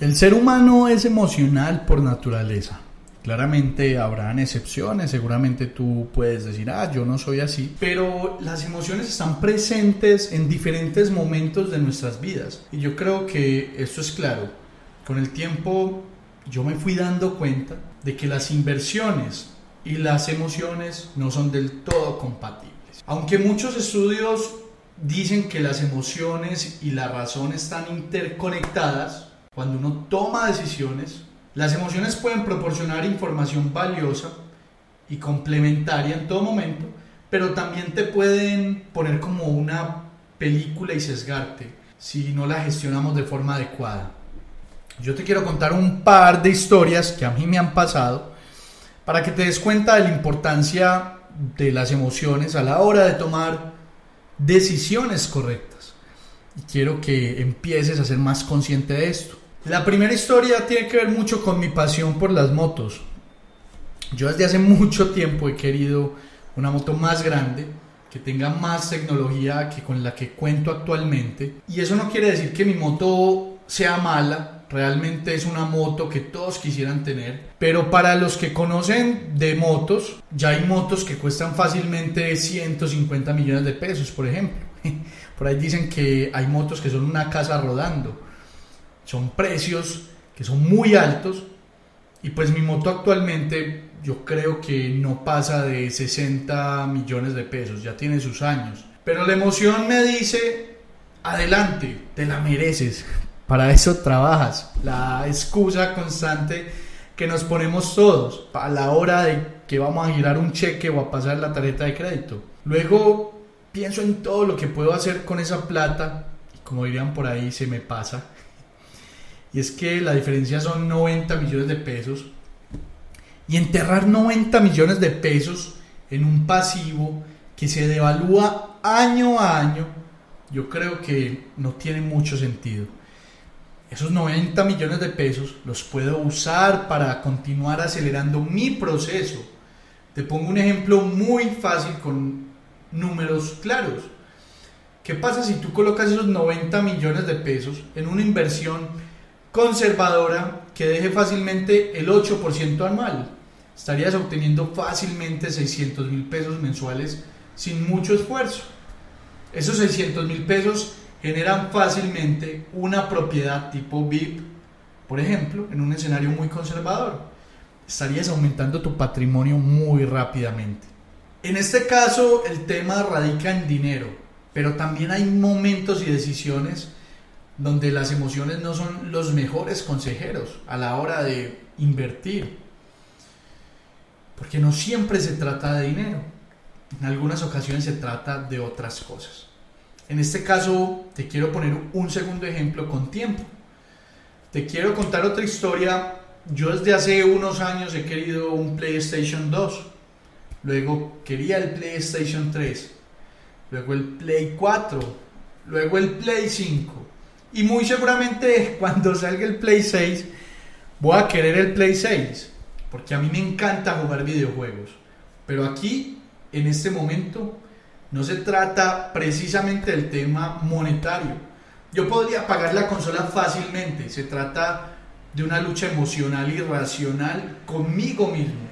El ser humano es emocional por naturaleza. Claramente habrán excepciones, seguramente tú puedes decir, ah, yo no soy así, pero las emociones están presentes en diferentes momentos de nuestras vidas. Y yo creo que esto es claro. Con el tiempo yo me fui dando cuenta de que las inversiones y las emociones no son del todo compatibles. Aunque muchos estudios dicen que las emociones y la razón están interconectadas, cuando uno toma decisiones, las emociones pueden proporcionar información valiosa y complementaria en todo momento, pero también te pueden poner como una película y sesgarte si no la gestionamos de forma adecuada. Yo te quiero contar un par de historias que a mí me han pasado para que te des cuenta de la importancia de las emociones a la hora de tomar decisiones correctas. Y quiero que empieces a ser más consciente de esto. La primera historia tiene que ver mucho con mi pasión por las motos. Yo desde hace mucho tiempo he querido una moto más grande, que tenga más tecnología que con la que cuento actualmente. Y eso no quiere decir que mi moto sea mala, realmente es una moto que todos quisieran tener. Pero para los que conocen de motos, ya hay motos que cuestan fácilmente 150 millones de pesos, por ejemplo. Por ahí dicen que hay motos que son una casa rodando son precios que son muy altos y pues mi moto actualmente yo creo que no pasa de 60 millones de pesos, ya tiene sus años. Pero la emoción me dice, adelante, te la mereces, para eso trabajas. La excusa constante que nos ponemos todos a la hora de que vamos a girar un cheque o a pasar la tarjeta de crédito. Luego pienso en todo lo que puedo hacer con esa plata y como dirían por ahí, se me pasa es que la diferencia son 90 millones de pesos. Y enterrar 90 millones de pesos en un pasivo que se devalúa año a año, yo creo que no tiene mucho sentido. Esos 90 millones de pesos los puedo usar para continuar acelerando mi proceso. Te pongo un ejemplo muy fácil con números claros. ¿Qué pasa si tú colocas esos 90 millones de pesos en una inversión conservadora que deje fácilmente el 8% anual. Estarías obteniendo fácilmente 600 mil pesos mensuales sin mucho esfuerzo. Esos 600 mil pesos generan fácilmente una propiedad tipo VIP, por ejemplo, en un escenario muy conservador. Estarías aumentando tu patrimonio muy rápidamente. En este caso, el tema radica en dinero, pero también hay momentos y decisiones donde las emociones no son los mejores consejeros a la hora de invertir. Porque no siempre se trata de dinero. En algunas ocasiones se trata de otras cosas. En este caso te quiero poner un segundo ejemplo con tiempo. Te quiero contar otra historia. Yo desde hace unos años he querido un PlayStation 2. Luego quería el PlayStation 3. Luego el Play 4. Luego el Play 5 y muy seguramente cuando salga el Play 6 voy a querer el Play 6. Porque a mí me encanta jugar videojuegos. Pero aquí, en este momento, no se trata precisamente del tema monetario. Yo podría pagar la consola fácilmente. Se trata de una lucha emocional y racional conmigo mismo.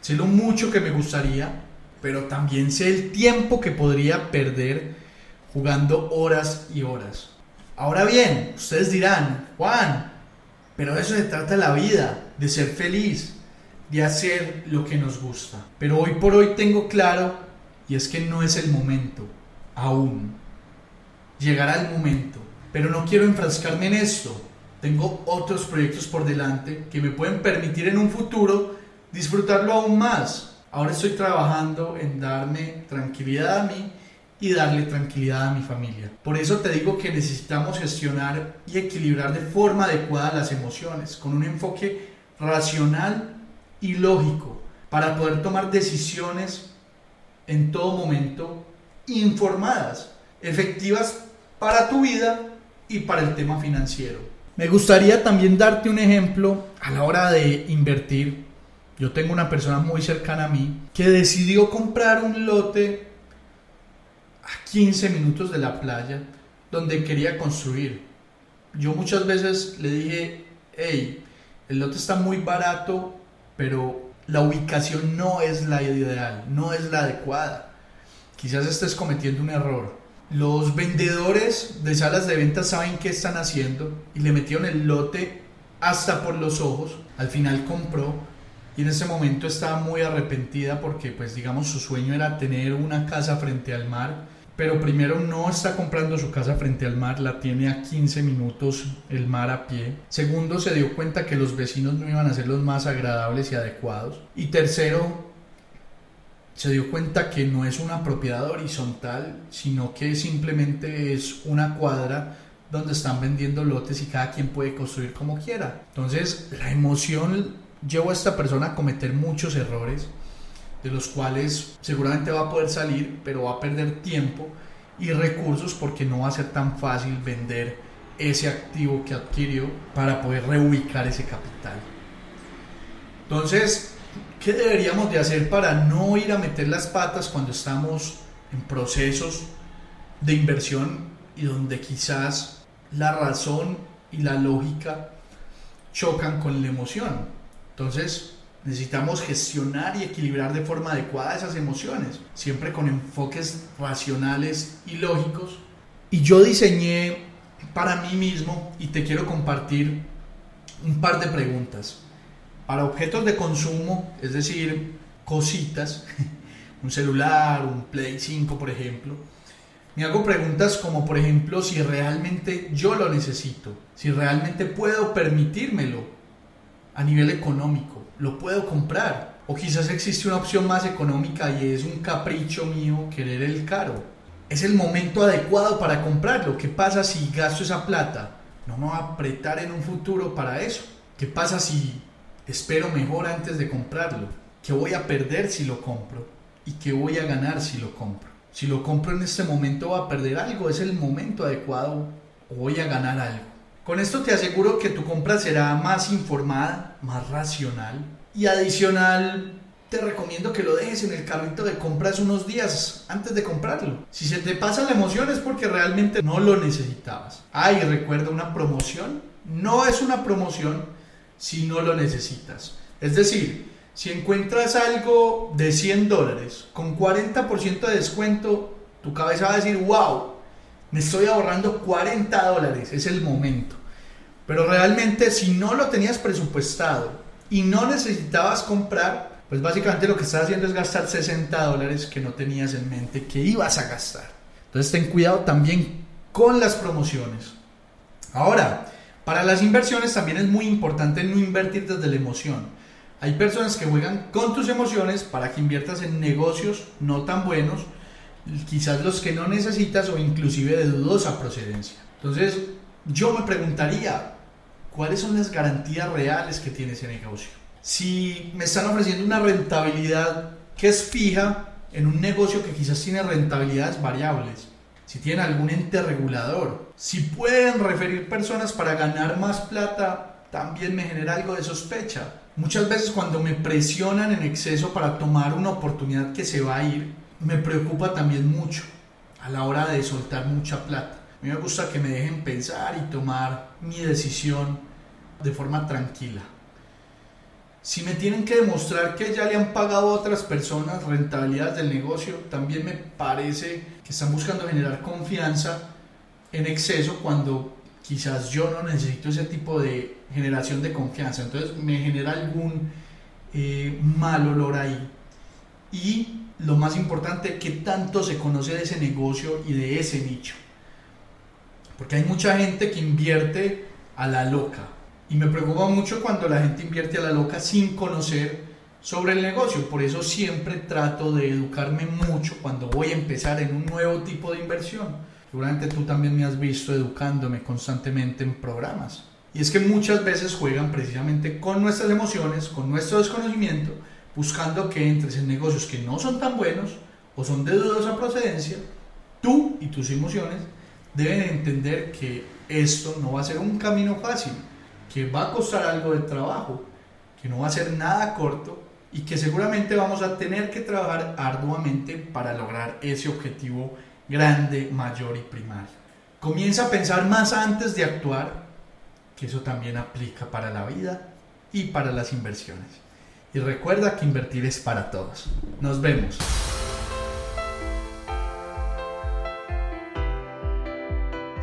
Sé lo mucho que me gustaría pero también sé el tiempo que podría perder jugando horas y horas. Ahora bien, ustedes dirán, Juan, pero eso se trata de la vida, de ser feliz, de hacer lo que nos gusta. Pero hoy por hoy tengo claro, y es que no es el momento, aún. Llegará el momento, pero no quiero enfrascarme en esto. Tengo otros proyectos por delante que me pueden permitir en un futuro disfrutarlo aún más. Ahora estoy trabajando en darme tranquilidad a mí y darle tranquilidad a mi familia. Por eso te digo que necesitamos gestionar y equilibrar de forma adecuada las emociones, con un enfoque racional y lógico, para poder tomar decisiones en todo momento informadas, efectivas para tu vida y para el tema financiero. Me gustaría también darte un ejemplo a la hora de invertir. Yo tengo una persona muy cercana a mí que decidió comprar un lote a 15 minutos de la playa donde quería construir. Yo muchas veces le dije, hey, el lote está muy barato, pero la ubicación no es la ideal, no es la adecuada. Quizás estés cometiendo un error. Los vendedores de salas de ventas saben qué están haciendo y le metieron el lote hasta por los ojos. Al final compró y en ese momento estaba muy arrepentida porque pues digamos su sueño era tener una casa frente al mar pero primero no está comprando su casa frente al mar, la tiene a 15 minutos el mar a pie. Segundo, se dio cuenta que los vecinos no iban a ser los más agradables y adecuados. Y tercero, se dio cuenta que no es una propiedad horizontal, sino que simplemente es una cuadra donde están vendiendo lotes y cada quien puede construir como quiera. Entonces, la emoción llevó a esta persona a cometer muchos errores de los cuales seguramente va a poder salir, pero va a perder tiempo y recursos porque no va a ser tan fácil vender ese activo que adquirió para poder reubicar ese capital. Entonces, ¿qué deberíamos de hacer para no ir a meter las patas cuando estamos en procesos de inversión y donde quizás la razón y la lógica chocan con la emoción? Entonces, Necesitamos gestionar y equilibrar de forma adecuada esas emociones, siempre con enfoques racionales y lógicos. Y yo diseñé para mí mismo y te quiero compartir un par de preguntas. Para objetos de consumo, es decir, cositas, un celular, un Play 5 por ejemplo, me hago preguntas como por ejemplo si realmente yo lo necesito, si realmente puedo permitírmelo a nivel económico lo puedo comprar. O quizás existe una opción más económica y es un capricho mío querer el caro. Es el momento adecuado para comprarlo. ¿Qué pasa si gasto esa plata? No me voy a apretar en un futuro para eso. ¿Qué pasa si espero mejor antes de comprarlo? ¿Qué voy a perder si lo compro? ¿Y qué voy a ganar si lo compro? Si lo compro en este momento va a perder algo, es el momento adecuado o voy a ganar algo. Con esto te aseguro que tu compra será más informada, más racional y adicional te recomiendo que lo dejes en el carrito de compras unos días antes de comprarlo. Si se te pasa la emoción es porque realmente no lo necesitabas. Ay, recuerda una promoción. No es una promoción si no lo necesitas. Es decir, si encuentras algo de 100 dólares con 40% de descuento, tu cabeza va a decir, wow, me estoy ahorrando 40 dólares, es el momento. Pero realmente si no lo tenías presupuestado y no necesitabas comprar, pues básicamente lo que estás haciendo es gastar 60 dólares que no tenías en mente que ibas a gastar. Entonces ten cuidado también con las promociones. Ahora, para las inversiones también es muy importante no invertir desde la emoción. Hay personas que juegan con tus emociones para que inviertas en negocios no tan buenos, quizás los que no necesitas o inclusive de dudosa procedencia. Entonces, yo me preguntaría, ¿Cuáles son las garantías reales que tiene ese negocio? Si me están ofreciendo una rentabilidad que es fija en un negocio que quizás tiene rentabilidades variables, si tiene algún ente regulador, si pueden referir personas para ganar más plata, también me genera algo de sospecha. Muchas veces cuando me presionan en exceso para tomar una oportunidad que se va a ir, me preocupa también mucho a la hora de soltar mucha plata. A mí me gusta que me dejen pensar y tomar mi decisión de forma tranquila. Si me tienen que demostrar que ya le han pagado a otras personas rentabilidad del negocio, también me parece que están buscando generar confianza en exceso cuando quizás yo no necesito ese tipo de generación de confianza. Entonces me genera algún eh, mal olor ahí. Y lo más importante, ¿qué tanto se conoce de ese negocio y de ese nicho? Porque hay mucha gente que invierte a la loca. Y me preocupa mucho cuando la gente invierte a la loca sin conocer sobre el negocio. Por eso siempre trato de educarme mucho cuando voy a empezar en un nuevo tipo de inversión Seguramente tú también me has visto educándome constantemente en programas. Y es que muchas veces juegan precisamente con nuestras emociones, con nuestro desconocimiento, buscando que entres en negocios que no son tan buenos o son de dudosa procedencia. Tú y tus emociones deben entender que esto no va a ser un camino fácil, que va a costar algo de trabajo, que no va a ser nada corto y que seguramente vamos a tener que trabajar arduamente para lograr ese objetivo grande, mayor y primario. Comienza a pensar más antes de actuar, que eso también aplica para la vida y para las inversiones. Y recuerda que invertir es para todos. Nos vemos.